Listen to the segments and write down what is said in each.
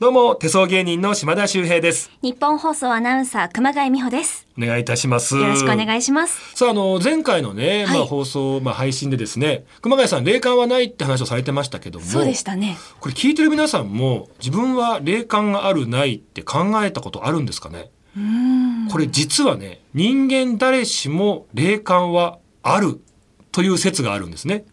どうも、手相芸人の島田秀平です。日本放送アナウンサー熊谷美穂です。お願いいたします。よろしくお願いします。さあ、あの、前回のね、はいまあ放送、まあ配信でですね、熊谷さん、霊感はないって話をされてましたけども、そうでしたね。これ聞いてる皆さんも、自分は霊感があるないって考えたことあるんですかね？これ実はね、人間誰しも霊感はあるという説があるんですね。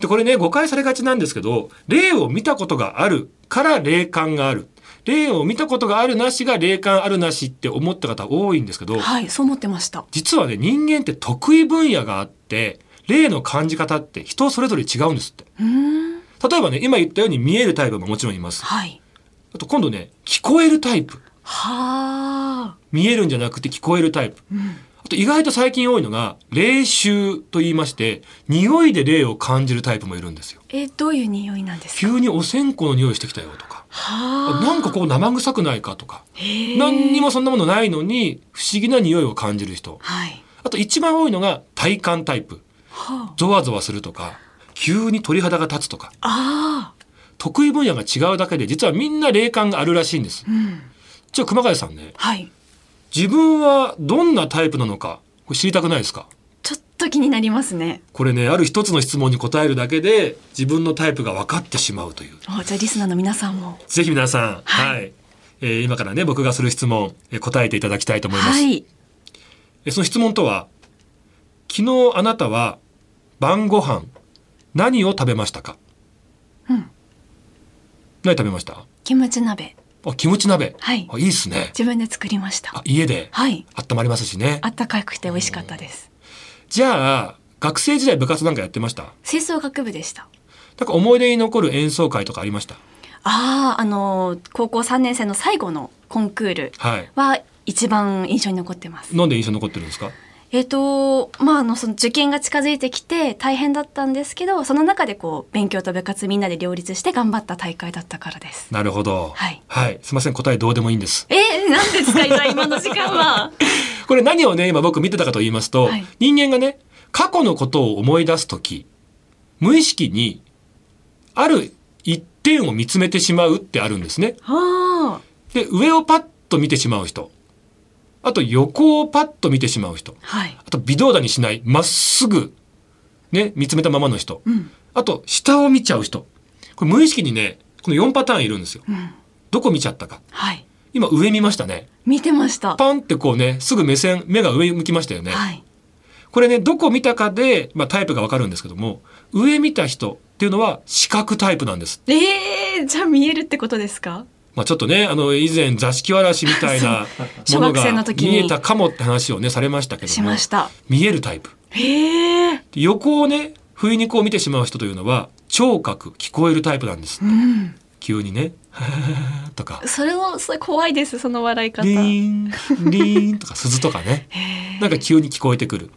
で、これね、誤解されがちなんですけど、霊を見たことがあるから霊感がある。霊を見たことがあるなしが霊感あるなしって思った方多いんですけど、はい、そう思ってました。実はね、人間って得意分野があって、霊の感じ方って人それぞれ違うんですって。例えばね、今言ったように見えるタイプももちろんいます。はい。あと今度ね、聞こえるタイプ。はあ。見えるんじゃなくて聞こえるタイプ。うん。あと意外と最近多いのが、霊臭と言いまして、匂いで霊を感じるタイプもいるんですよ。え、どういう匂いなんですか？急にお線香の匂いしてきたよとか、はあ。なんかこう生臭くないかとか。何にもそんなものないのに不思議な匂いを感じる人。はい。あと一番多いのが体感タイプ。はゾワゾワするとか、急に鳥肌が立つとか。得意分野が違うだけで実はみんな霊感があるらしいんです。うん。じゃあ熊谷さんね、はい。自分はどんなタイプなのか、これ知りたくないですか？ちょっと気になりますね。これね、ある一つの質問に答えるだけで自分のタイプが分かってしまうという。あ、じゃあリスナーの皆さんも。ぜひ皆さん、は、はいいえー今からね、僕がする質問、えー答えていただきたいと思います。はい。えーその質問とは、昨日あなたは晩ご飯何を食べましたか？うん。何食べました？キムチ鍋。あ、キムチ鍋。はいあ、いいっすね。自分で作りましたあ。家ではい。温まりますしねあ。ったかくて美味しかったです。じゃあ、学生時代部活なんかやってました？吹奏楽部でした。なんか思い出に残る演奏会とかありました？ああ、あのー高校3年生の最後のコンクールはい。は一番印象に残ってます。なんで印象に残ってるんですか？えっ、と、まあ、あの、その受験が近づいてきて大変だったんですけど、その中でこう、勉強と部活みんなで両立して頑張った大会だったからです。なるほど。はいはい。すいません。答えどうでもいいんです。えー、なんですか、今の時間は？これ何をね、今僕見てたかと言いますと、はい人間がね、過去のことを思い出すとき、無意識に、ある一点を見つめてしまうってあるんですね。あで、上をパッと見てしまう人。あと横をパッと見てしまう人。あ、はい。あと微動だにしない、まっすぐ、ね、見つめたままの人。うん。あと、下を見ちゃう人。これ無意識にね、この4パターンいるんですよ。うん。どこ見ちゃったか。はい。今上見ましたね。見てました。パンってこうね、すぐ目線、目が上向きましたよね。はい。これね、どこ見たかで、まあタイプがわかるんですけども、上見た人っていうのは視覚タイプなんです。ええー、じゃあ見えるってことですか？まあちょっとね、あの、以前座敷わらしみたいな ものが見えたかもって話をね、されましたけども。しました。見えるタイプ。へえ。で横をね、不意にこう見てしまう人というのは、聴覚、聞こえるタイプなんですう。ん。急にね、とか、それも、それ怖いです、その笑い方。リーン、リーンとか 鈴とかね。なんか急に聞こえてくる。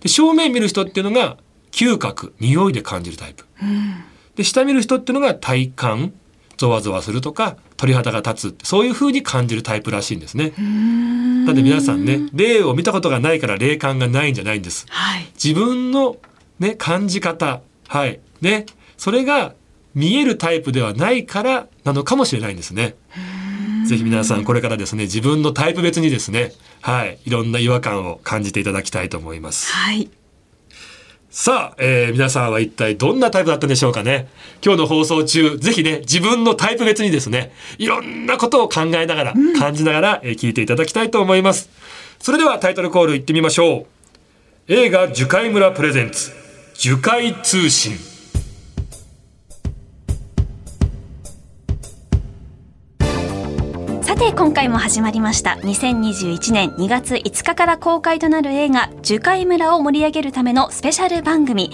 で、正面見る人っていうのが、嗅覚、匂いで感じるタイプ。うん。で、下見る人っていうのが体感、ゾワゾワするとか、鳥肌が立つそういう風に感じるタイプらしいんですね。なんで皆さんね、霊を見たことがないから霊感がないんじゃないんです。はい。自分のね、感じ方、はい、ね、それが見えるタイプではないからなのかもしれないんですね。ぜひ皆さんこれからですね、自分のタイプ別にですね、はい、いろんな違和感を感じていただきたいと思います。はい。さあ、えー皆さんは一体どんなタイプだったんでしょうかね。今日の放送中、ぜひね、自分のタイプ別にですね、いろんなことを考えながら、感じながら、えー聞いていただきたいと思います。それではタイトルコールいってみましょう。映画樹海村プレゼンツ、樹海通信。て今回も始まりました2021年2月5日から公開となる映画「樹海村」を盛り上げるためのスペシャル番組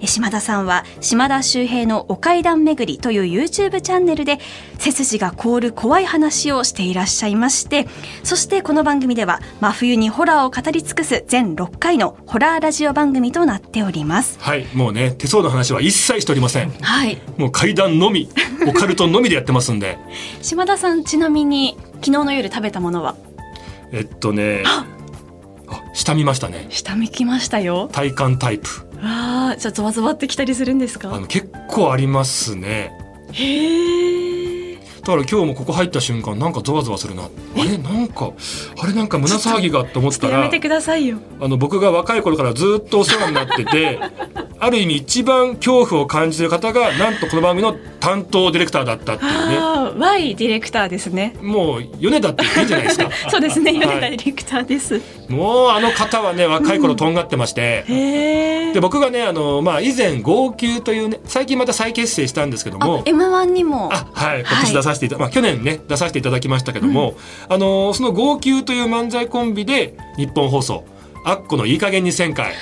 え島田さんは島田秀平のお階段巡りという YouTube チャンネルで背筋が凍る怖い話をしていらっしゃいましてそしてこの番組では真冬にホラーを語り尽くす全6回のホラーラジオ番組となっておりますはい、もうね、手相の話は一切しておりません。はいもう階段のみ、オカルトのみでやってますんで。島田さんちなみに昨日の夜食べたものは？えっとね、あ、下見ましたね。下見きましたよ体感タイプ。ああじゃあゾワゾワってきたりするんですか？あの、結構ありますね。へえだから今日もここ入った瞬間なんかゾワゾワするな。あれ？なんかあれ？なんか胸騒ぎがって思ったらやめてくださいよ。あの僕が若い頃からずっとお世話になってて ある意味一番恐怖を感じてる方がなんとこの番組の担当ディレクターだったっていうね。ああ Y ディレクターですね。もう米田っていいんじゃないですか。そうですね米田はいディレクターです、もうあの方はね若い頃とんがってまして、へえで僕がねあの、まあ、以前号泣というね最近また再結成したんですけども。M1 にも。あはい今年出させていた、まあ去年ね出させていただきましたけども、あのその号泣という漫才コンビで日本放送アッコのいい加減に1000回。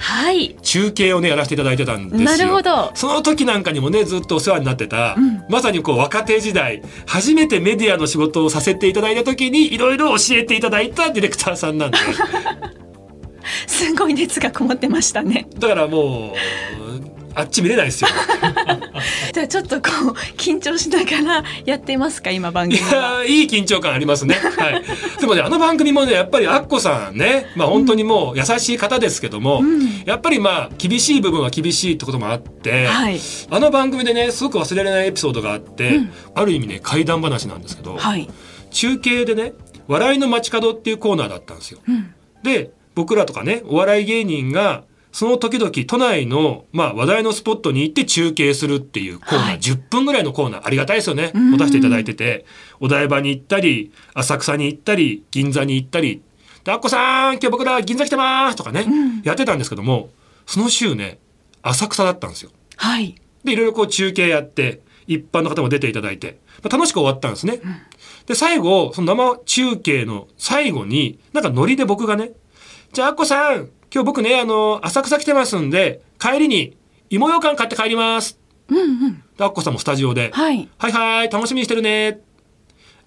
はい。中継をねやらせていただいてたんですよ。なるほど。その時なんかにもねずっとお世話になってた、うん。まさにこう若手時代初めてメディアの仕事をさせていただいた時にいろいろ教えていただいたディレクターさんなんで。すごい熱がこもってましたね。だからもうあっち見れないですよ。じゃあちょっとこう緊張しながらやってますか今番い組は。やーいい緊張感ありますね。はい。でもね、あの番組もね、やっぱりアッコさんね、まあ本当にもう優しい方ですけども、うん。やっぱりまあ厳しい部分は厳しいってこともあって、はい。あの番組でね、すごく忘れられないエピソードがあって、うん。ある意味ね、怪談話なんですけど、はい。中継でね、笑いの街角っていうコーナーだったんですよ。うん。で、僕らとかね、お笑い芸人が、その時々都内の、まあ、話題のスポットに行って中継するっていうコーナー、はい。10分ぐらいのコーナーありがたいですよね。うん。持たせていただいてて。お台場に行ったり浅草に行ったり銀座に行ったり「でアッコさん今日僕ら銀座来てます」とかね、ん。やってたんですけどもその週ね浅草だったんですよ。はい。でいろいろこう中継やって一般の方も出ていただいて、まあ、楽しく終わったんですね。で最後その生中継の最後になんかノリで僕がね「じゃあアッコさん今日僕ねあの浅草来てますんで帰りに芋ようかん買って帰ります」うんうん。でアッコさんもスタジオで「はい。はいはい楽しみにしてるね」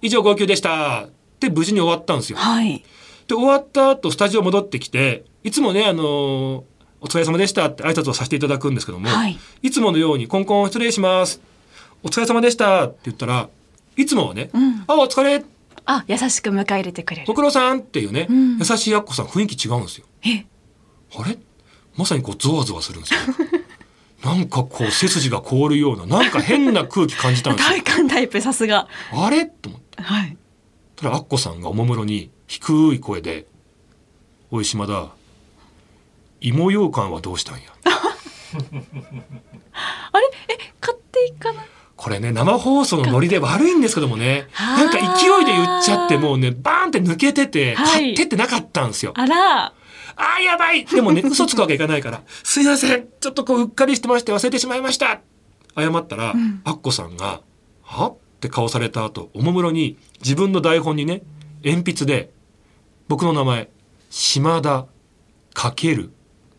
以上号泣でした。で無事に終わったんですよ。はい。で終わった後スタジオ戻ってきていつもねあのお疲れ様でしたって挨拶をさせていただくんですけども、はい。いつものようにコンコン失礼します。お疲れ様でしたって言ったら、いつもはね、うん。あ、お疲れ、あ優しく迎え入れてくれる。ご苦労さんっていうね、うん。優しいアッコさん雰囲気違うんですよ。えあれ？まさにこうゾワゾワするんですよ。なんかこう背筋が凍るような、なんか変な空気感じたんですよ。体感タイプさすがあれ？と思って。はいたらアッコさんがおもむろに低い声で、おい島田、芋羊羹はどうしたんや？あれ？え買っていかな？いこれね生放送のノリで悪いんですけどもねはあなんか勢いで言っちゃってもうねバーンって抜けてて、はい買ってってなかったんですよ。あらあーやばいでもね 嘘つくわけいかないから「すいませんちょっとこううっかりしてまして忘れてしまいました」謝ったら、んアッコさんが「は?」って顔された後おもむろに自分の台本にね鉛筆で僕の名前「島田かける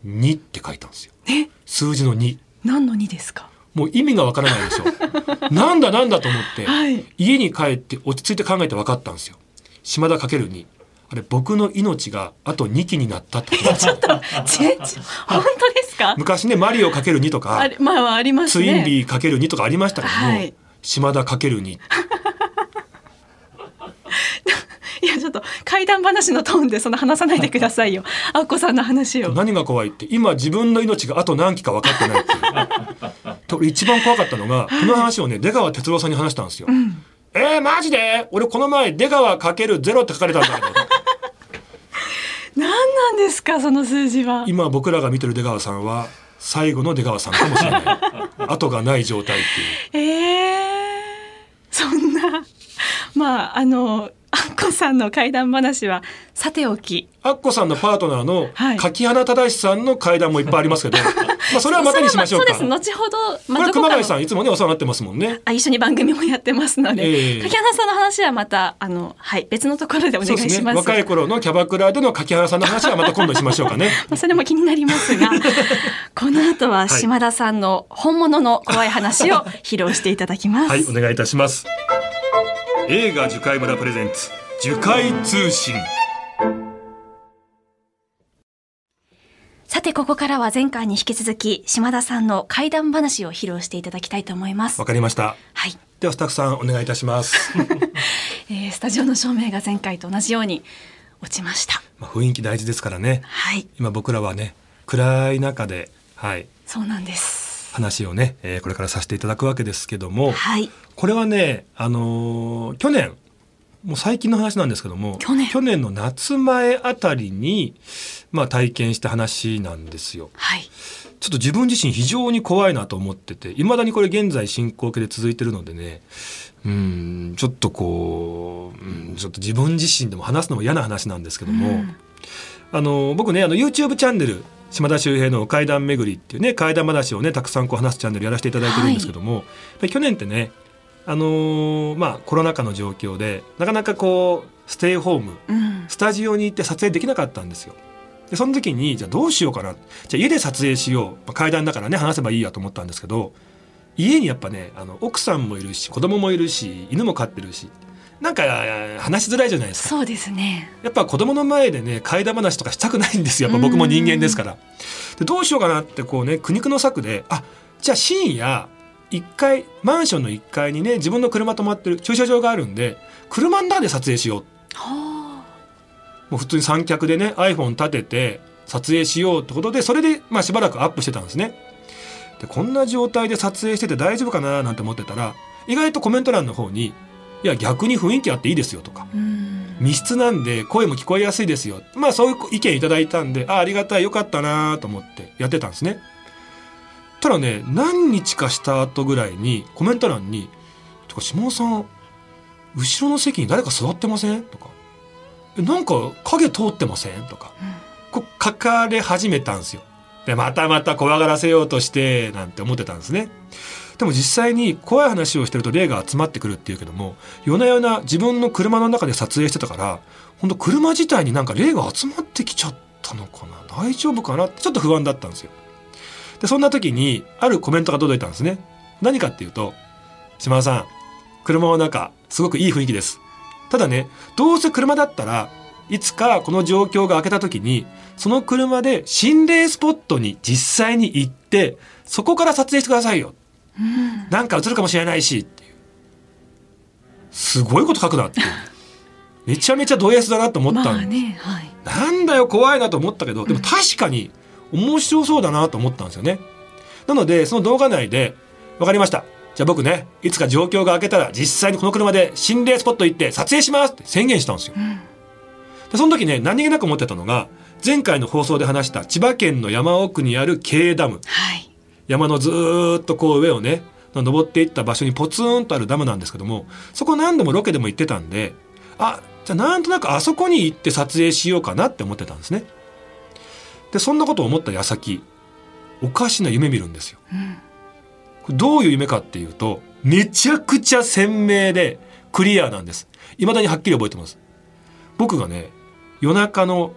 2」って書いたんですよ。え？数字の2。何の2ですか？もう意味がわからないでしょ。なんだなんだと思って、はい家に帰って落ち着いて考えて分かったんですよ。島田かけるに。あれ僕の命があと2期になったと。ですよ全然本当ですか？昔ねマリオかける2とかあれまあありますツインねビーかける2とかありましたけども、はい。島田かける2 いやちょっと怪談話のトーンでその話さないでくださいよ。あっこさんの話を。何が怖いって今自分の命があと何期か分かってないって 一番怖かったのがこの話をね出川哲朗さんに話したんですよ。うん。えー、マジで？俺この前出川かけるゼロって書かれたんだけど何なんですかその数字は。今僕らが見てる出川さんは最後の出川さんかもしれない。後がない状態っていう。えー、そんな。まああのあっこさんの怪談話はさておき。アッコさんのパートナーのはい。柿花忠さんの階段もいっぱいありますけど、まあそれはまたにしましょうか。そうです後ほど、まあ、これ熊谷さんいつもねお世話になってますもんね。あ一緒に番組もやってますので、ええ柿花さんの話はまたあのはい別のところでお願そうですね。いします。若い頃のキャバクラでの柿原さんの話はまた今度しましょうかね。まあそれも気になりますが、この後は島田さんの本物の怖い話を披露していただきます。はい、お願いいたします。映画樹海村プレゼンツ樹海通信。さてここからは前回に引き続き島田さんの怪談話を披露していただきたいと思いますわ。かりました。はい、ではスタッフさんお願いいたします。えースタジオの照明が前回と同じように落ちました。まあ雰囲気大事ですからね。はい、今僕らはね暗い中ではいそうなんです。話をね、えーこれからさせていただくわけですけども、はい、これはね、あのー去年もう最近の話なんですけども去年の夏前あたりに、まあ、体験した話なんですよ。はい。ちょっと自分自身非常に怖いなと思ってていまだにこれ現在進行形で続いてるのでねうんちょっとこう、うん、ちょっと自分自身でも話すのも嫌な話なんですけども、うんあの僕ねあの YouTube チャンネル島田秀平の怪談巡りっていうね怪談話をねたくさんこう話すチャンネルやらせていただいてるんですけども、やっぱり去年ってねあのーまあコロナ禍の状況でなかなかこうステイホームうん。スタジオに行って撮影できなかったんですよ。でその時にじゃあどうしようかなじゃあ家で撮影しよう、まあ、階段だからね話せばいいやと思ったんですけど家にやっぱねあの奥さんもいるし子供もいるし犬も飼ってるしなんか話しづらいじゃないですか。そうですね。やっぱ子供の前でね怪談話とかしたくないんですよやっぱ僕も人間ですから。でどうしようかなってこうね苦肉の策であじゃあ深夜1階マンションの1階にね自分の車止まってる駐車場があるんで車の中で撮影しようはもう普通に三脚でね iPhone 立てて撮影しようってことでそれでまあしばらくアップしてたんですね。でこんな状態で撮影してて大丈夫かななんて思ってたら意外とコメント欄の方に「いや逆に雰囲気あっていいですよ」とか。密室なんで声も聞こえやすいですよまあそういう意見いただいたんであありがたいよかったなと思ってやってたんですねただね何日かした後ぐらいにコメント欄に「とか下尾さん後ろの席に誰か座ってません?」とか「なんか影通ってません?」とか。こう書かれ始めたんですよ。でまたまた怖がらせようとしてなんて思ってたんですね。でも実際に怖い話をしてると霊が集まってくるっていうけども夜な夜な自分の車の中で撮影してたから本当車自体になんか霊が集まってきちゃったのかな？大丈夫かな？ってちょっと不安だったんですよ。でそんな時にあるコメントが届いたんですね何かっていうと島田さん車の中すごくいい雰囲気ですただねどうせ車だったらいつかこの状況が明けた時にその車で心霊スポットに実際に行ってそこから撮影してくださいようん。なんか映るかもしれないしっていうすごいこと書くなってめちゃめちゃド S だなと思ったんまあね。はい。なんだよ怖いなと思ったけどでも確かに面白そうだなと思ったんですよね。なのでその動画内で分かりました。じゃあ僕ねいつか状況が明けたら実際にこの車で心霊スポット行って撮影しますって宣言したんですよ。うん。でその時ね何気なく思ってたのが前回の放送で話した千葉県の山奥にある K ダム。はい。山のずーっとこう上をね登っていった場所にポツンとあるダムなんですけどもそこ何度もロケでも行ってたんであじゃあなんとなくあそこに行って撮影しようかなって思ってたんですねでそんなことを思った矢先おかしな夢見るんですよ。うん。どういう夢かっていうとめちゃくちゃ鮮明でクリアなんです。未だにはっきり覚えてます。僕がね夜中の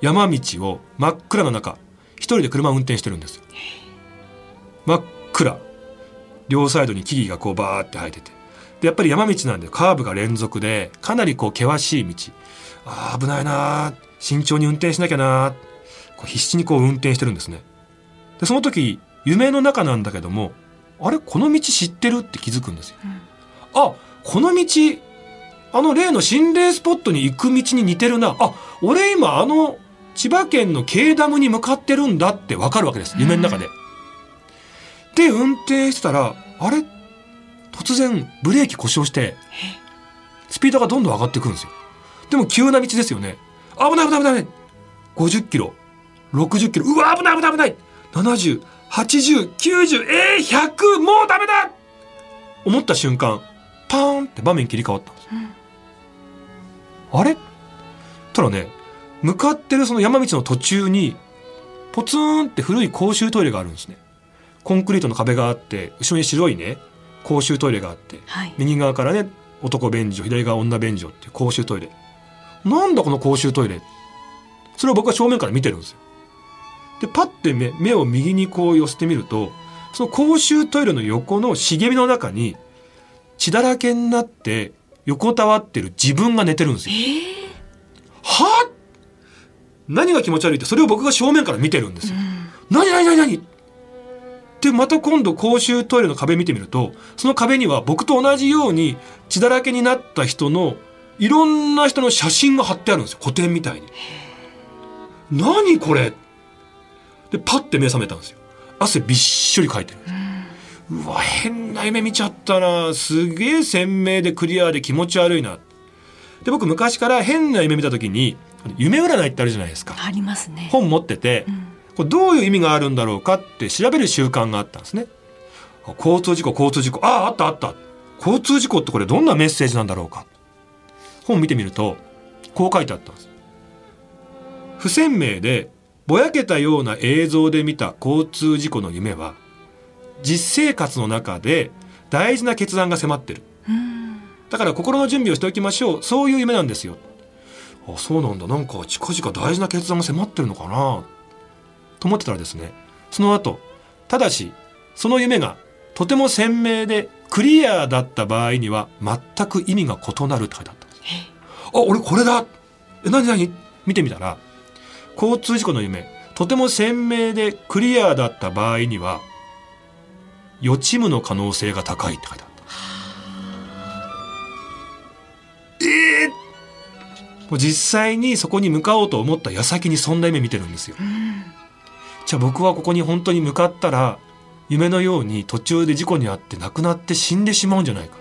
山道を真っ暗な中一人で車を運転してるんですよ。真っ暗。両サイドに木々がこうバーって生えてて。でやっぱり山道なんでカーブが連続でかなりこう険しい道。あー危ないな慎重に運転しなきゃなー。必死にこう運転してるんですね。でその時夢の中なんだけどもあれこの道知ってるって気づくんですよ。うん。あこの道あの例の心霊スポットに行く道に似てるな。あ俺今あの千葉県の京ダムに向かってるんだってわかるわけです。夢の中で。で運転してたらあれ？突然ブレーキ故障してスピードがどんどん上がってくるんですよ。でも急な道ですよね。危ない危ない危ない。危ない。50キロ、60キロ、うわ危ない危ない危ない。70、80、90、えー、100、もうダメだ思った瞬間、パーンって場面切り替わったんです。あれ？ただね、向かってるその山道の途中に、ポツンって古い公衆トイレがあるんですね。コンクリートの壁があって、後ろに白いね、公衆トイレがあって、はい。右側からね男便所左側女便所っていう公衆トイレなんだこの公衆トイレそれを僕は正面から見てるんですよでパッて目目を右にこう寄せてみるとその公衆トイレの横の茂みの中に血だらけになって横たわってる自分が寝てるんですよ。ええはあ何が気持ち悪いってそれを僕が正面から見てるんですよ。うん。何何何？何でまた今度公衆トイレの壁見てみるとその壁には僕と同じように血だらけになった人のいろんな人の写真が貼ってあるんですよ。古典みたいに。何これ？でパッて目覚めたんですよ。汗びっしょりかいてるうわ変な夢見ちゃったな。すげえ鮮明でクリアで気持ち悪いな。で僕昔から変な夢見た時に夢占いってあるじゃないですか。ありますね。本持ってて、うん。これどういう意味があるんだろうかって調べる習慣があったんですね。あ交通事故交通事故。あああったあった。交通事故ってこれどんなメッセージなんだろうか。本見てみるとこう書いてあったんです。不鮮明でぼやけたような映像で見た交通事故の夢は実生活の中で大事な決断が迫ってる。うんだから心の準備をしておきましょう。そういう夢なんですよ。あそうなんだ。なんか近々大事な決断が迫ってるのかな。と思ってたらですねその後ただしその夢がとても鮮明でクリアだった場合には全く意味が異なるって書いてあったんです。あ俺これだ。え何何？見てみたら交通事故の夢とても鮮明でクリアだった場合には予知夢の可能性が高いって書いてあったえーもう実際にそこに向かおうと思った矢先にそんな夢見てるんですよ。うんじゃあ僕はここに本当に向かったら夢のように途中で事故に遭って亡くなって死んでしまうんじゃないか。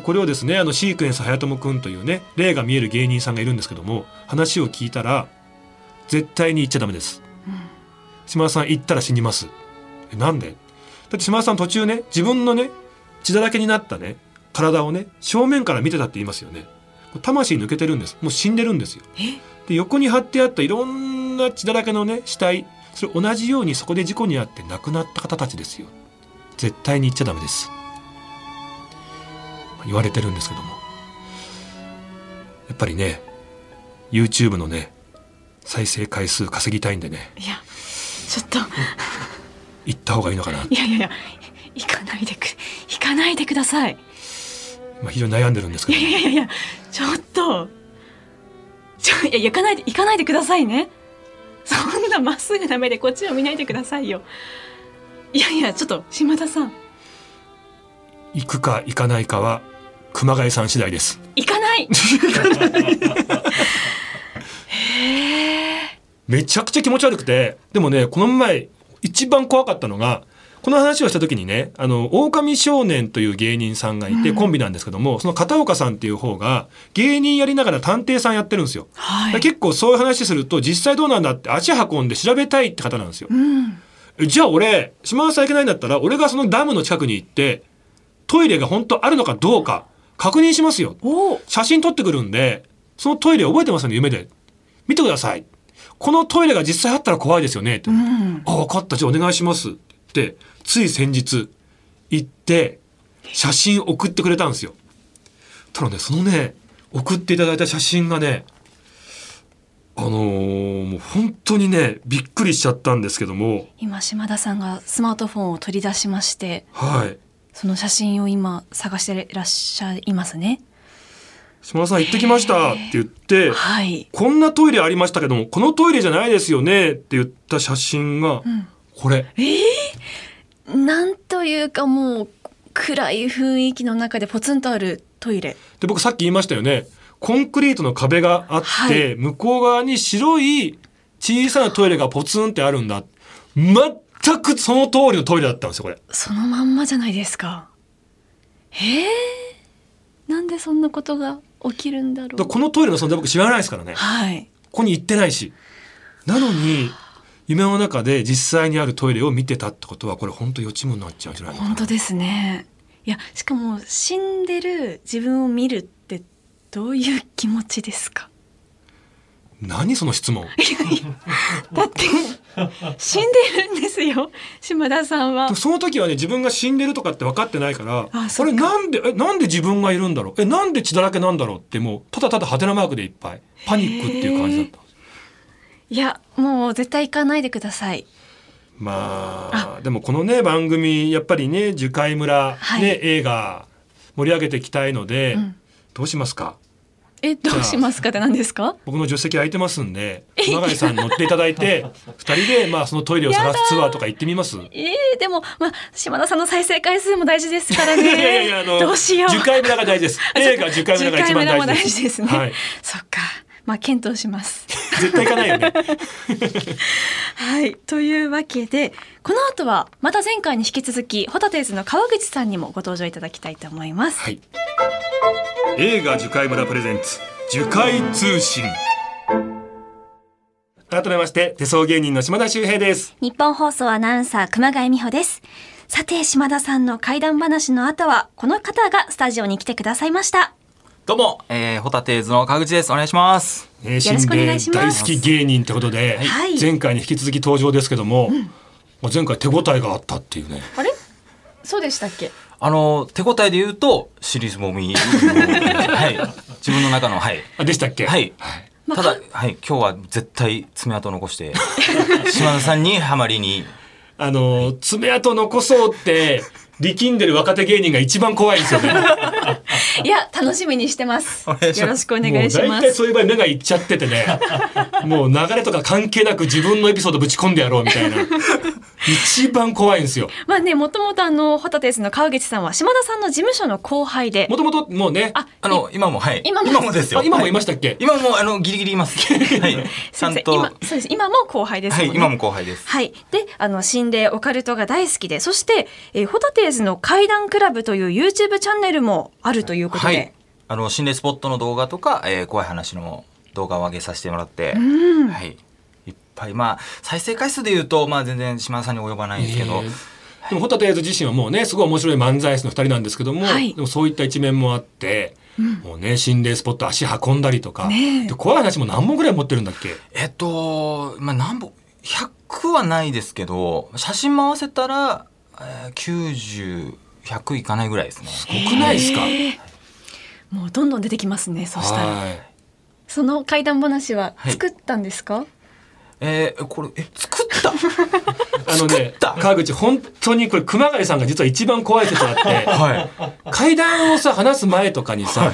でこれをですねあのシークエンス早友くんというね霊が見える芸人さんがいるんですけども話を聞いたら絶対に言っちゃダメです。島田さん行ったら死にます。えなんで？だって島田さん途中ね自分のね血だらけになったね体をね正面から見てたって言いますよね。魂抜けてるんです。もう死んでるんですよ。え？で横に貼ってあったいろんな血だらけのね死体それ同じようにそこで事故に遭って亡くなった方たちですよ絶対に言っちゃダメですまあ言われてるんですけども。やっぱりね YouTube のね再生回数稼ぎたいんでね。いやちょっと。行った方がいいのかな、いやいやいや行かないでく行かないでください。まあ、非常に悩んでるんですけいどやいやいやいやちょっと。ちょいや行かないで行かないでくださいね。そんなまっすぐな目でこっちを見ないでくださいよ。いやいやちょっと島田さん行くか行かないかは熊谷さん次第です行かない。めちゃくちゃ気持ち悪くてでもねこの前一番怖かったのがこの話をした時にねあの狼少年という芸人さんがいて、うんコンビなんですけどもその片岡さんっていう方が芸人やりながら探偵さんやってるんですよ。はい。結構そういう話すると実際どうなんだって足運んで調べたいって方なんですよ。うん。えじゃあ俺島田さん行けないんだったら俺がそのダムの近くに行ってトイレが本当あるのかどうか確認しますよ。写真撮ってくるんで、そのトイレ覚えてますよね、夢で。見てください。このトイレが実際あったら怖いですよね。ってうん。あ、分かった。じゃあお願いします。って言って、つい先日、行って、写真送ってくれたんですよ。ただね、そのね、送っていただいた写真がね、あのーもう本当にね、びっくりしちゃったんですけども、今島田さんがスマートフォンを取り出しましてはい。その写真を今探していらっしゃいますね。島田さん行ってきましたって言って、はい。こんなトイレありましたけども、このトイレじゃないですよねって言った写真が、うん。これ。ええなんというかもう暗い雰囲気の中でポツンとあるトイレ。で、僕さっき言いましたよね。コンクリートの壁があって、はい向こう側に白い小さなトイレがポツンってあるんだ。全くその通りのトイレだったんですよ、これ。そのまんまじゃないですか。ええなんでそんなことが起きるんだろう。このトイレの存在僕知らないですからね。はい。ここに行ってないし。なのに、夢の中で実際にあるトイレを見てたってことは、これ本当予知夢になっちゃうんじゃないのかな。本当ですね。いやしかも死んでる自分を見るってどういう気持ちですか？何その質問。だって死んでるんですよ。島田さんは。その時はね自分が死んでるとかって分かってないからあそれなんでえなんで自分がいるんだろう？えなんで血だらけなんだろう？ってもうただただハテナマークでいっぱいパニックっていう感じだったいやもう絶対行かないでください。まあでもこのね番組やっぱりね樹海村、はい。ね映画盛り上げていきたいので、うん。どうしますか？えどうしますかって何ですか？僕の助手席空いてますんで熊谷さんに乗っていただいて 二人でまあそのトイレを探すツアーとか行ってみますえー、でもまあ島田さんの再生回数も大事ですからね。いやいやあのどうしよう。樹海村が大事です映画樹海村が一番大事です樹海村も大事ですねはいそっかまあ検討します。絶対行かないよね。はい。というわけで、この後はまた前回に引き続き、ホタテーズの川口さんにもご登場いただきたいと思います。はい。映画樹海村プレゼンツ樹海通信。改めまして手相芸人の島田秀平です。日本放送アナウンサー熊谷美穂です。さて、島田さんの怪談話の後は、この方がスタジオに来てくださいました。どうも、えー、ホタテーズの川口です。お願いします。えーよろしくお願いします心霊大好き芸人ってことで、はい前回に引き続き登場ですけども、まあ前回手応えがあったっていうね。あれ？そうでしたっけ？あの、手応えで言うと、尻すぼみ。はい。自分の中の、はい。あでしたっけ？はい。まあただ、はい、今日は絶対爪痕残して、島田さんにハマりに、あの爪痕残そうって力んでる若手芸人が一番怖いんですよね。いや、楽しみにしてます。よろしくお願いします。そういう場合目がいっちゃっててね もう流れとか関係なく自分のエピソードぶち込んでやろうみたいな一番怖いんですよまあね、もともとあの、ホタテーズの川口さんは島田さんの事務所の後輩でも、ともともうねあ、あの、今も、はい。今もですよ。あ今もいまししたっけ、今も、あの、ギリギリいます。はい。ちゃんと、今、そうです。今も後輩ですね。はい、今も後輩です。はい。で、あの、心霊、オカルトが大好きで、そして、えーホタテーズの怪談クラブという YouTube チャンネルもあるということで。はい。あの、心霊スポットの動画とか、えー怖い話の動画を上げさせてもらって、うん。はい。いっぱい、まあ、再生回数で言うと、まあ、全然島田さんに及ばないんですけど、えーでもホタテ自身はもうねすごい面白い漫才師の二人なんですけども、はい。でもそういった一面もあって、もうね心霊スポット足運んだりとか、ね怖い話も何本ぐらい持ってるんだっけ？えっと、まあ、何本、100はないですけど、写真も合わせたら、えー、90、100いかないぐらいですね。すごくないですか、もうどんどん出てきますね。そしたら。はいその怪談話ははい作ったんですか、えー、これ、え、作った？あのね川口本当にこれ熊谷さんが実は一番怖い説あって はい。階段をさ話す前とかにさ、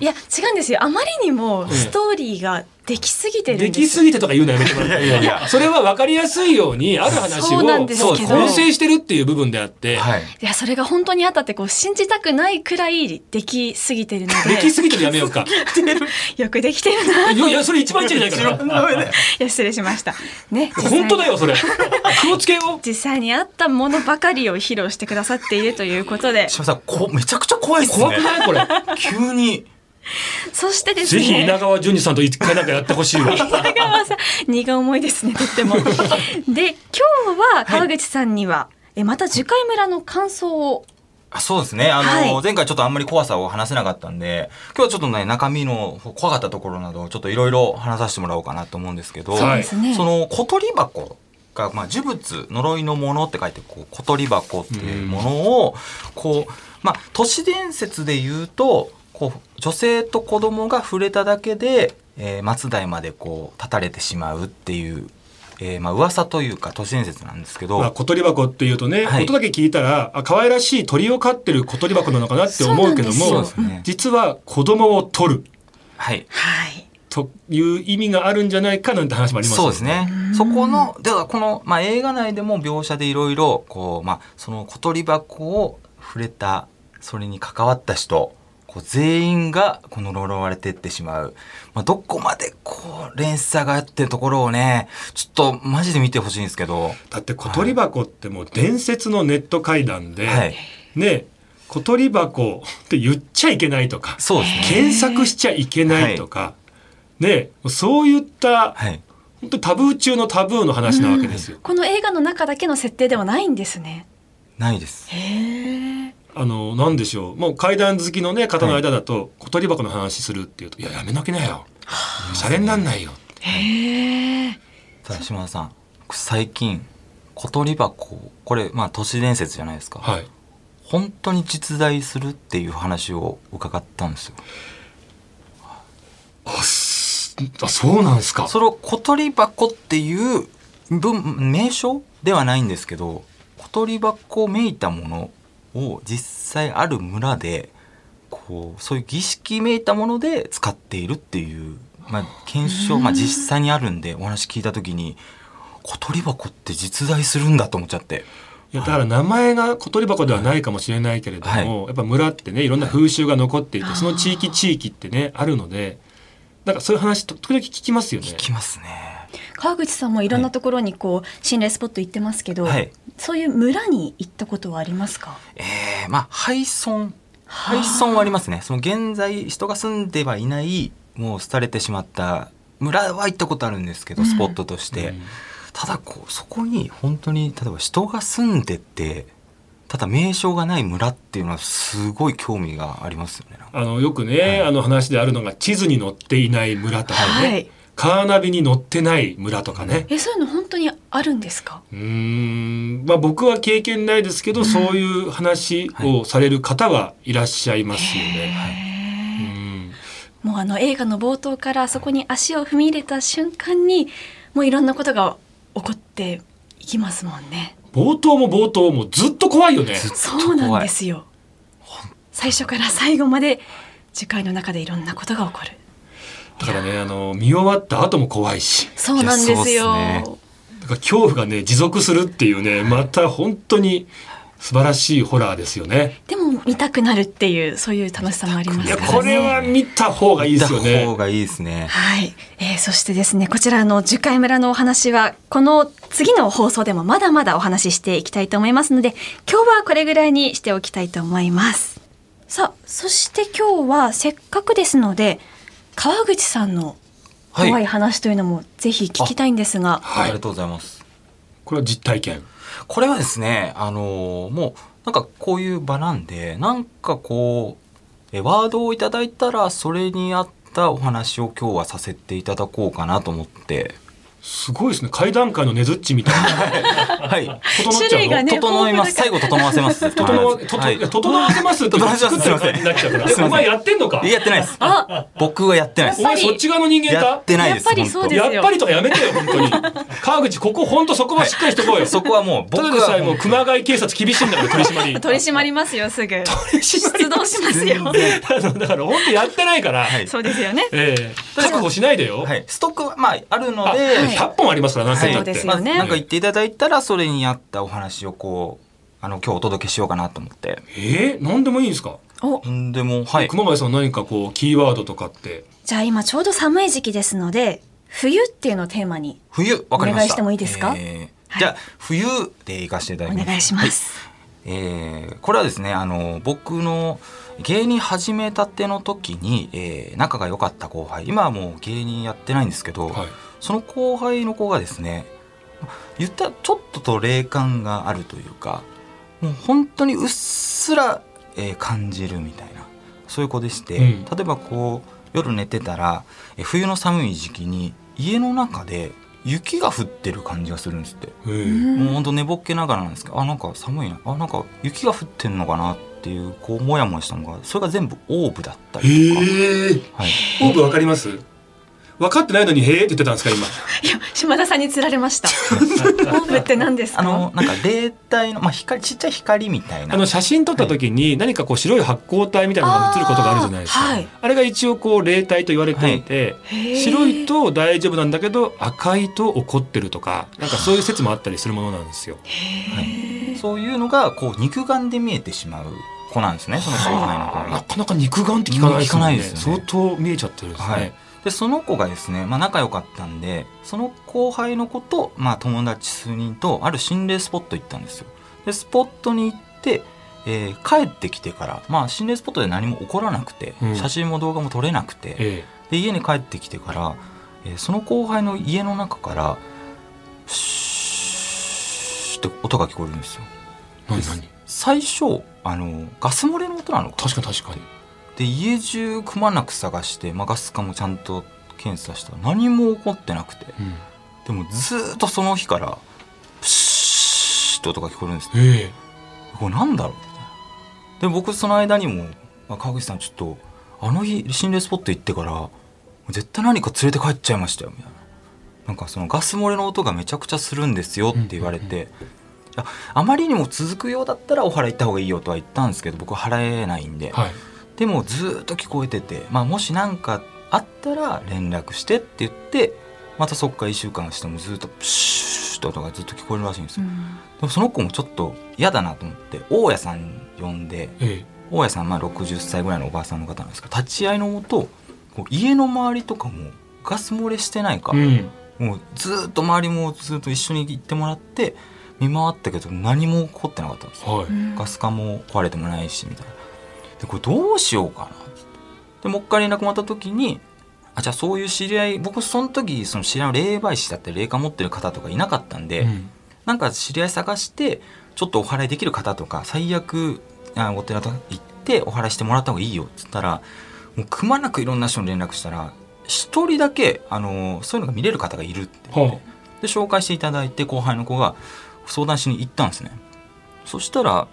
いや、違うんですよ。あまりにもストーリーができすぎてるんできすぎてとか言うのやめてもらっていやいやそれは分かりやすいようにある話そうなんをですけど構成してるっていう部分であって、はい。いや、それが本当にあったってこう信じたくないくらいできすぎてるので。できすぎてるやめようか。よくできてるな。いいやいやそれ一番一番じゃないから。や、失礼しました。ね。本当だよそれ。気をつけよう。実際にあったものばかりを披露してくださっているということで。島田さん、こめちゃくちゃ怖いっすね。怖くない？これ。急に。そしてですぜね。ひ稲川淳二さんと一回なんかやってほしいわ。稲川さん、荷が重いですね、とっても。で、今日は川口さんには、えまた樹海村の感想を。あそうですね。あの、はい前回ちょっとあんまり怖さを話せなかったんで、今日はちょっとね、中身の怖かったところなどをちょっといろいろ話させてもらおうかなと思うんですけど、そうですねその小鳥箱が、まあ、呪物、呪いのものって書いて、こう、小鳥箱っていうものを、こう、まあ、都市伝説で言うと、こう、女性と子供が触れただけで、えー末代までこう、立たれてしまうっていう、えーまあ、噂というか都市伝説なんですけど、まあ小鳥箱っていうとね、はい。音だけ聞いたらあ可愛らしい鳥を飼ってる小鳥箱なのかなって思うけどもね。実は子供を取る。はい。はい。という意味があるんじゃないかなんて話もありますよそうですね。そこの、ではこの、まあ、映画内でも描写でいろいろ、こう、まあ、その小鳥箱を触れた、それに関わった人、こう全員がこの呪われてってしまう。まあ、どこまでこう連鎖があってるところをね、ちょっとマジで見てほしいんですけど。だって小鳥箱ってもう伝説のネット会談で、はい。ね小鳥箱って言っちゃいけないとかそうですね。検索しちゃいけないとか、ねそういったはい。本当にタブー中のタブーの話なわけですよ。この映画の中だけの設定ではないんですね。ないです。へえ。あのなんでしょう。もう怪談好きのね方の間だと、小鳥箱の話するっていうと「いややめなきなよ」「シャレになんないよ」へえ。ただ島田さん、最近、小鳥箱、これ、まあ、都市伝説じゃないですか。はい。本当に実在するっていう話を伺ったんですよ。あすあそうなんですか。その小鳥箱っていう文名称ではないんですけど小鳥箱めいたものを実際ある村でこうそういう儀式めいたもので使っているっていう、まあ、検証、まあ、実際にあるんでお話聞いた時に小鳥箱って実在するんだと思っちゃって。いやだから名前が小鳥箱ではないかもしれないけれども、はい。やっぱ村ってねいろんな風習が残っていて、はいその地域地域ってねあるのでなんかそういう話時々聞きますよね。聞きますね川口さんもいろんなところにこう心霊スポット行ってますけど、はい。そういう村に行ったことはありますか？えー、まあ廃村。廃村はありますね。その現在人が住んではいないもう廃れてしまった村は行ったことあるんですけど、うん。スポットとして、うん。ただこうそこに本当に例えば人が住んでてただ名称がない村っていうのはすごい興味がありますよね。あのよくね、はい。あの話であるのが地図に載っていない村とかね、はいカーナビに載ってない村とかね。えそういうの本当にあるんですか？うーんまあ僕は経験ないですけど、そういう話をされる方はいらっしゃいますよね。へーうんもうあの映画の冒頭からあそこに足を踏み入れた瞬間にもういろんなことが起こっていきますもんね。冒頭も冒頭もずっと怖いよね。ずっとそうなんですよ。最初から最後まで次回の中でいろんなことが起こる。だからねあの見終わった後も怖いしそうなんですよ。ねだから恐怖がね持続するっていうねまた本当に素晴らしいホラーですよね。でも見たくなるっていうそういう楽しさもありますからね。これは見た方がいいですよ行った方ね。がいいですねはい、えーそしてですねこちらの樹海村のお話はこの次の放送でもまだまだお話ししていきたいと思いますので今日はこれぐらいにしておきたいと思いますさあそして今日はせっかくですので川口さんのはい怖い。話というのもぜひ聞きたいんですが、はい。ありがとうございます。これは実体験？これはですねあのーもうなんかこういう場なんでなんかこうえワードをいただいたらそれに合ったお話を今日はさせていただこうかなと思ってすごいですね。階段階のねずっちみたいな。はい。整っちゃう整います。最後整わせます。整わ、ととはい。いや整わせますって 整わせます。作ってる感じになっちゃうお前やってんのか？いややってないです。あ僕はやってないです。お前そっち側の人間やかってないです。やっぱりそうですよ。やっぱりとかやめてよ、本当に。川口、ここ本当そこはしっかりしとこうよ。そこはもうただ僕はでさえもう熊谷警察厳しいんだから取り締まり。取り締まりますよすぐ。取り締まり。出動しますよ。だから本当やってないから、はい。そうですよねええ覚悟しないでよ。はい、ストックはまああるのあ、で、はい100本ありますから、なんて言って。そうですよねまあなんか言っていただいたらそれに合ったお話をこうあの今日お届けしようかなと思って。えー、なんでもいいんですか、おんでもはい。熊谷さん何かこうキーワードとかって。じゃあ今ちょうど寒い時期ですので冬っていうのをテーマに冬わかりました。お願いしてもいいですか？えーはいじゃあ冬で行かせていただきます。お願いします、えーこれはですねあの僕の芸人始めたての時に、えー仲が良かった後輩今はもう芸人やってないんですけど、はい。その後輩の子がですね言ったらちょっとと霊感があるというかもう本当にうっすら、えー感じるみたいなそういう子でして、うん例えばこう夜寝てたら、えー冬の寒い時期に家の中で雪が降ってる感じがするんですって。もうほんと寝ぼっけながらなんですけどあなんか寒いなあなんか雪が降ってんのかなっていうこうモヤモヤしたのがそれが全部オーブだったへりとか、え。はい、オーブわかります？分かってないのにへえって言ってたんですか今？いや島田さんに釣られました オーブって何ですか？あのなんか霊体の、まあ、光ちっちゃい光みたいなあの写真撮った時に何かこう白い発光体みたいなのが映ることがあるじゃないですか。あーはいあれが一応こう霊体と言われていて、へー白いと大丈夫なんだけど赤いと怒ってるとかなんかそういう説もあったりするものなんですよ。へーそういうのがこう肉眼で見えてしまう子なんですねその子が。なかなか肉眼って聞かないですね。聞かないですよね相当見えちゃってるんですね。はい、でその子がですね、まあ、仲良かったんでその後輩の子と、まあ、友達数人とある心霊スポット行ったんですよ。でスポットに行って、えー帰ってきてから、まあ、心霊スポットで何も起こらなくて、うん写真も動画も撮れなくて、えで家に帰ってきてから、えーその後輩の家の中からシーッって音が聞こえるんですよ。え何？何最初あのガス漏れの音なのか確かに確かに。で家中くまなく探して、まあ、ガス化もちゃんと検査した。ら何も起こってなくて。うん。でもずーっとその日からプシーッと音が聞こえるんですええ。これなんだろう？みたいなで僕その間にも「まあ川口さんちょっとあの日心霊スポット行ってから絶対何か連れて帰っちゃいましたよ」みたいな。なんかそのガス漏れの音がめちゃくちゃするんですよって言われて、あまりにも続くようだったらお払い行った方がいいよとは言ったんですけど僕は払えないんで、はい。でもずーっと聞こえてて、まあ、もし何かあったら連絡してって言ってまたそっから1週間してもずっとプシューって音がずっと聞こえるらしいんですよ、うん。でもその子もちょっと嫌だなと思って大家さん呼んでえ大家さんまあ60歳ぐらいのおばあさんの方なんですけど立ち会いのもとここう家の周りとかもガス漏れしてないか、うん。もうずーっと周りもずっと一緒に行ってもらって見回ったけど何も起こってなかったんですよ。はい。ガス管も壊れてもないしみたいなでこれどうしようかな。でもう一回連絡もらった時にあじゃあそういう知り合い僕その時その知り合いの霊媒師だったり霊感持ってる方とかいなかったんで、うん。なんか知り合い探してちょっとお祓いできる方とか最悪あお寺とか行ってお祓いしてもらった方がいいよっつったらもうくまなくいろんな人に連絡したら一人だけあのそういうのが見れる方がいるって。言ってはで紹介していただいて後輩の子が相談しに行ったんですね。そしたら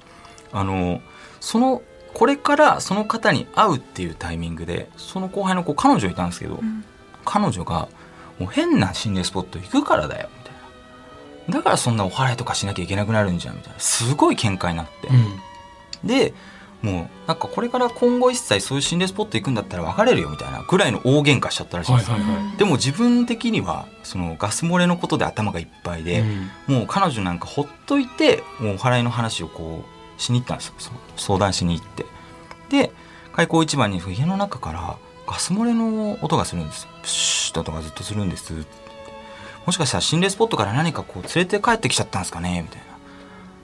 あのそのこれからその方に会うっていうタイミングでその後輩の子彼女いたんですけど、ん。彼女がもう変な心霊スポット行くからだよみたいな。だからそんなお祓いとかしなきゃいけなくなるんじゃんみたいな。すごい喧嘩になって、うん。でもうなんかこれから今後一切そういう心霊スポット行くんだったら別れるよみたいなぐらいの大喧嘩しちゃったらしいんですよ、はいはいはい。でも自分的にはそのガス漏れのことで頭がいっぱいで、うん。もう彼女なんかほっといてもうお祓いの話をこうしに行ったんですよ。相談しに行って。で開口一番に家の中からガス漏れの音がするんですよ。プシュッと音がずっとするんです。もしかしたら心霊スポットから何かこう連れて帰ってきちゃったんですかねみたいな。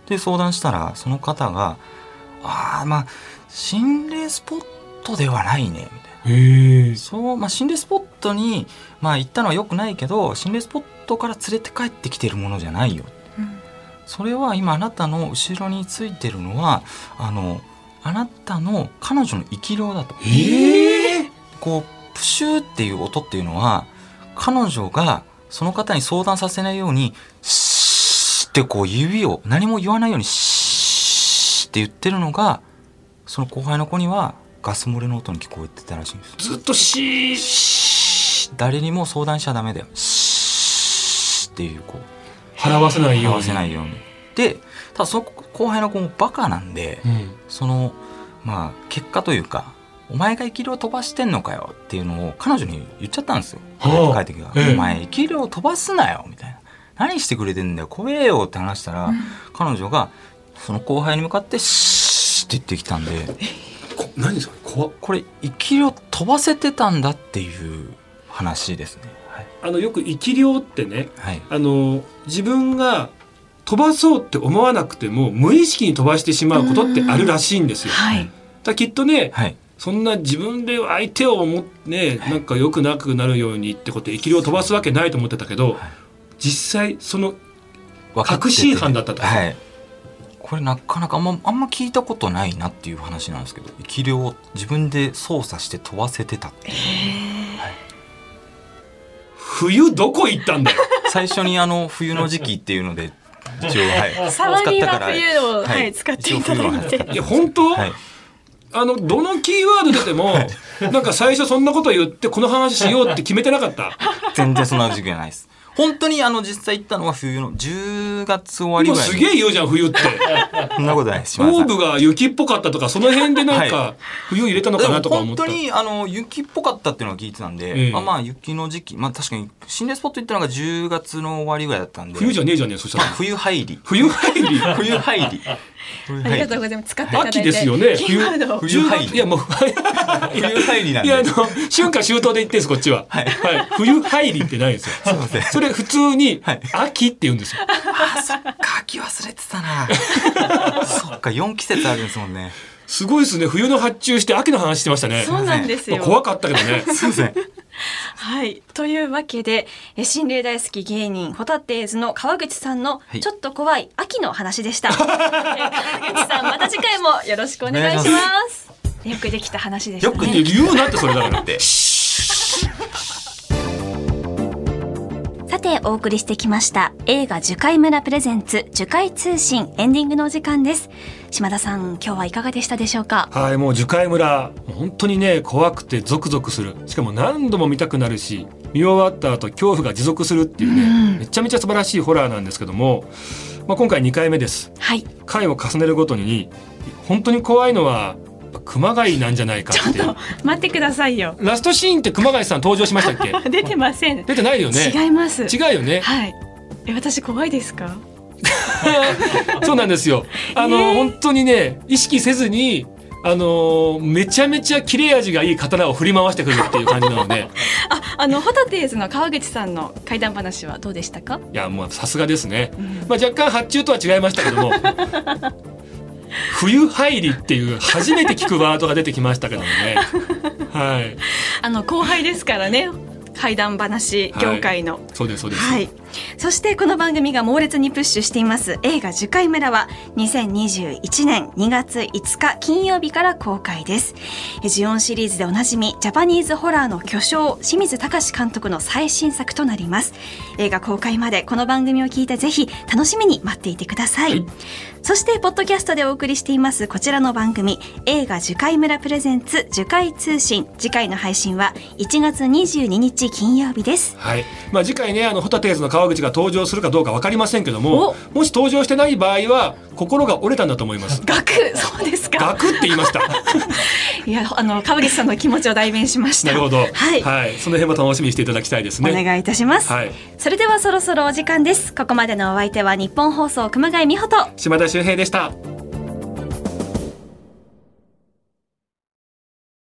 で相談したらその方が「ああまあ心霊スポットではないね」みたいな。へえそう、まあ、心霊スポットに、まあ、行ったのは良くないけど心霊スポットから連れて帰ってきてるものじゃないようんそれは今あなたの後ろについてるのはあのあなたの彼女の生き量だと。ええこうプシューっていう音っていうのは彼女がその方に相談させないようにシーってこう指を何も言わないようにシーって言ってるのがその後輩の子にはガス漏れの音に聞こえてたらしいんです。ずっとシー誰にも相談しちゃダメだよ。シーっていうこう払わせないように。合わせないように。でただその後輩の子もバカなんで、うん。そのまあ結果というかお前が生き量飛ばしてんのかよっていうのを彼女に言っちゃったんですよ。はあ。帰ってきてええ。お前生き量飛ばすなよ」みたいな「何してくれてんだよ怖えよ」って話したら、彼女がその後輩に向かって「シー」って言ってきたんでこ何それ？怖っ。これ生き量飛ばせてたんだっていう話ですね。はい、あのよく生き量ってねはい、あの自分が飛ばそうって思わなくても無意識に飛ばしてしまうことってあるらしいんですよ。はい。だからきっとねはい。そんな自分で相手を思ってねなんか良くなくなるようにってことで生き量を飛ばすわけないと思ってたけど、実際その確信犯だったと。はい。これなかなかあんまあんま聞いたことないなっていう話なんですけど生き量を自分で操作して飛ばせてたっていう冬どこ行ったんだよ。最初にあの冬の時期っていうので一応はい。触りは使ったから冬を、ははい。い、使っていただいて。て。いや本当、はい。あのどのキーワード出ても、なんか最初そんなこと言ってこの話しようって決めてなかった？全然そんな時期はないです本当にあの実際行ったのは冬の10月終わり今ぐらいにすげえ言うじゃん冬って。そんなことないです島田さんオーブが雪っぽかったとかその辺でなんか冬入れたのかなとか思った。でも本当にあの雪っぽかったっていうのは聞いてたんで、えあまあ雪の時期まあ確かに心霊スポット行ったのが10月の終わりぐらいだったんで冬じゃねえじゃねえそしたら。冬入り冬入り？冬入り冬 ありがとうございます。使っていただいて。秋ですよね。キーワードを冬10入り月いやもう冬入りなんでいやあの春夏秋冬で言ってんですこっちは。はい冬入りってないんですよ。すいませんそれ普通にはい秋って言うんですよ。あそっか秋忘れてたな そっか4季節あるんですもんねすごいですね。冬の発注して秋の話してましたね。そうなんですよ。怖かったけどね。すいません はい。というわけで、え心霊大好き芸人、ホタテーズの川口さんのはいちょっと怖い秋の話でした。え川口さん、また次回もよろしくお願いします。よくできた話でしたよくね。言うなってそれだから。で さて、お送りしてきました。映画樹海村プレゼンツ、樹海通信エンディングのお時間です。島田さん、今日はいかがでしたでしょうか？はい、もう樹海村、本当にね、怖くてゾクゾクする。しかも何度も見たくなるし、見終わった後恐怖が持続するっていうね、うんめちゃめちゃ素晴らしいホラーなんですけども、まあ、今回2回目です。はい。回を重ねるごとに、本当に怖いのは、熊谷なんじゃないかっていう。待ってくださいよ。ラストシーンって熊谷さん登場しましたっけ？出てません。出てないよね。違います。違うよね。はい。え、私怖いですか？そうなんですよ。あの、えー。本当にね、意識せずに、あのーめちゃめちゃ切れ味がいい刀を振り回してくるっていう感じなので。ああのホタテーズの川口さんの怪談話はどうでしたか？いやもうさすがですね、ん。まあ、若干発注とは違いましたけども。冬入りっていう初めて聞くワードが出てきましたけどもね。はい。あの後輩ですからね怪談話業界の、そうですそうです、はい。そしてこの番組が猛烈にプッシュしています映画樹海村は2021年2月5日金曜日から公開です。えジオンシリーズでおなじみジャパニーズホラーの巨匠清水隆監督の最新作となります。映画公開までこの番組を聞いてぜひ楽しみに待っていてください。はいそしてポッドキャストでお送りしていますこちらの番組映画樹海村プレゼンツ樹海通信次回の配信は1月22日金曜日です。はいまあ、次回ねあのホタテーズの川口が登場するかどうか分かりませんけどももし登場してない場合は心が折れたんだと思います。ガクそうですか。ガクって言いました。いや、あの川口さんの気持ちを代弁しました。なるほど。はい。その辺も楽しみにしていただきたいですね。お願いいたします、はいそれではそろそろお時間ですここまでのお相手は日本放送熊谷美穂と島田秀平でした。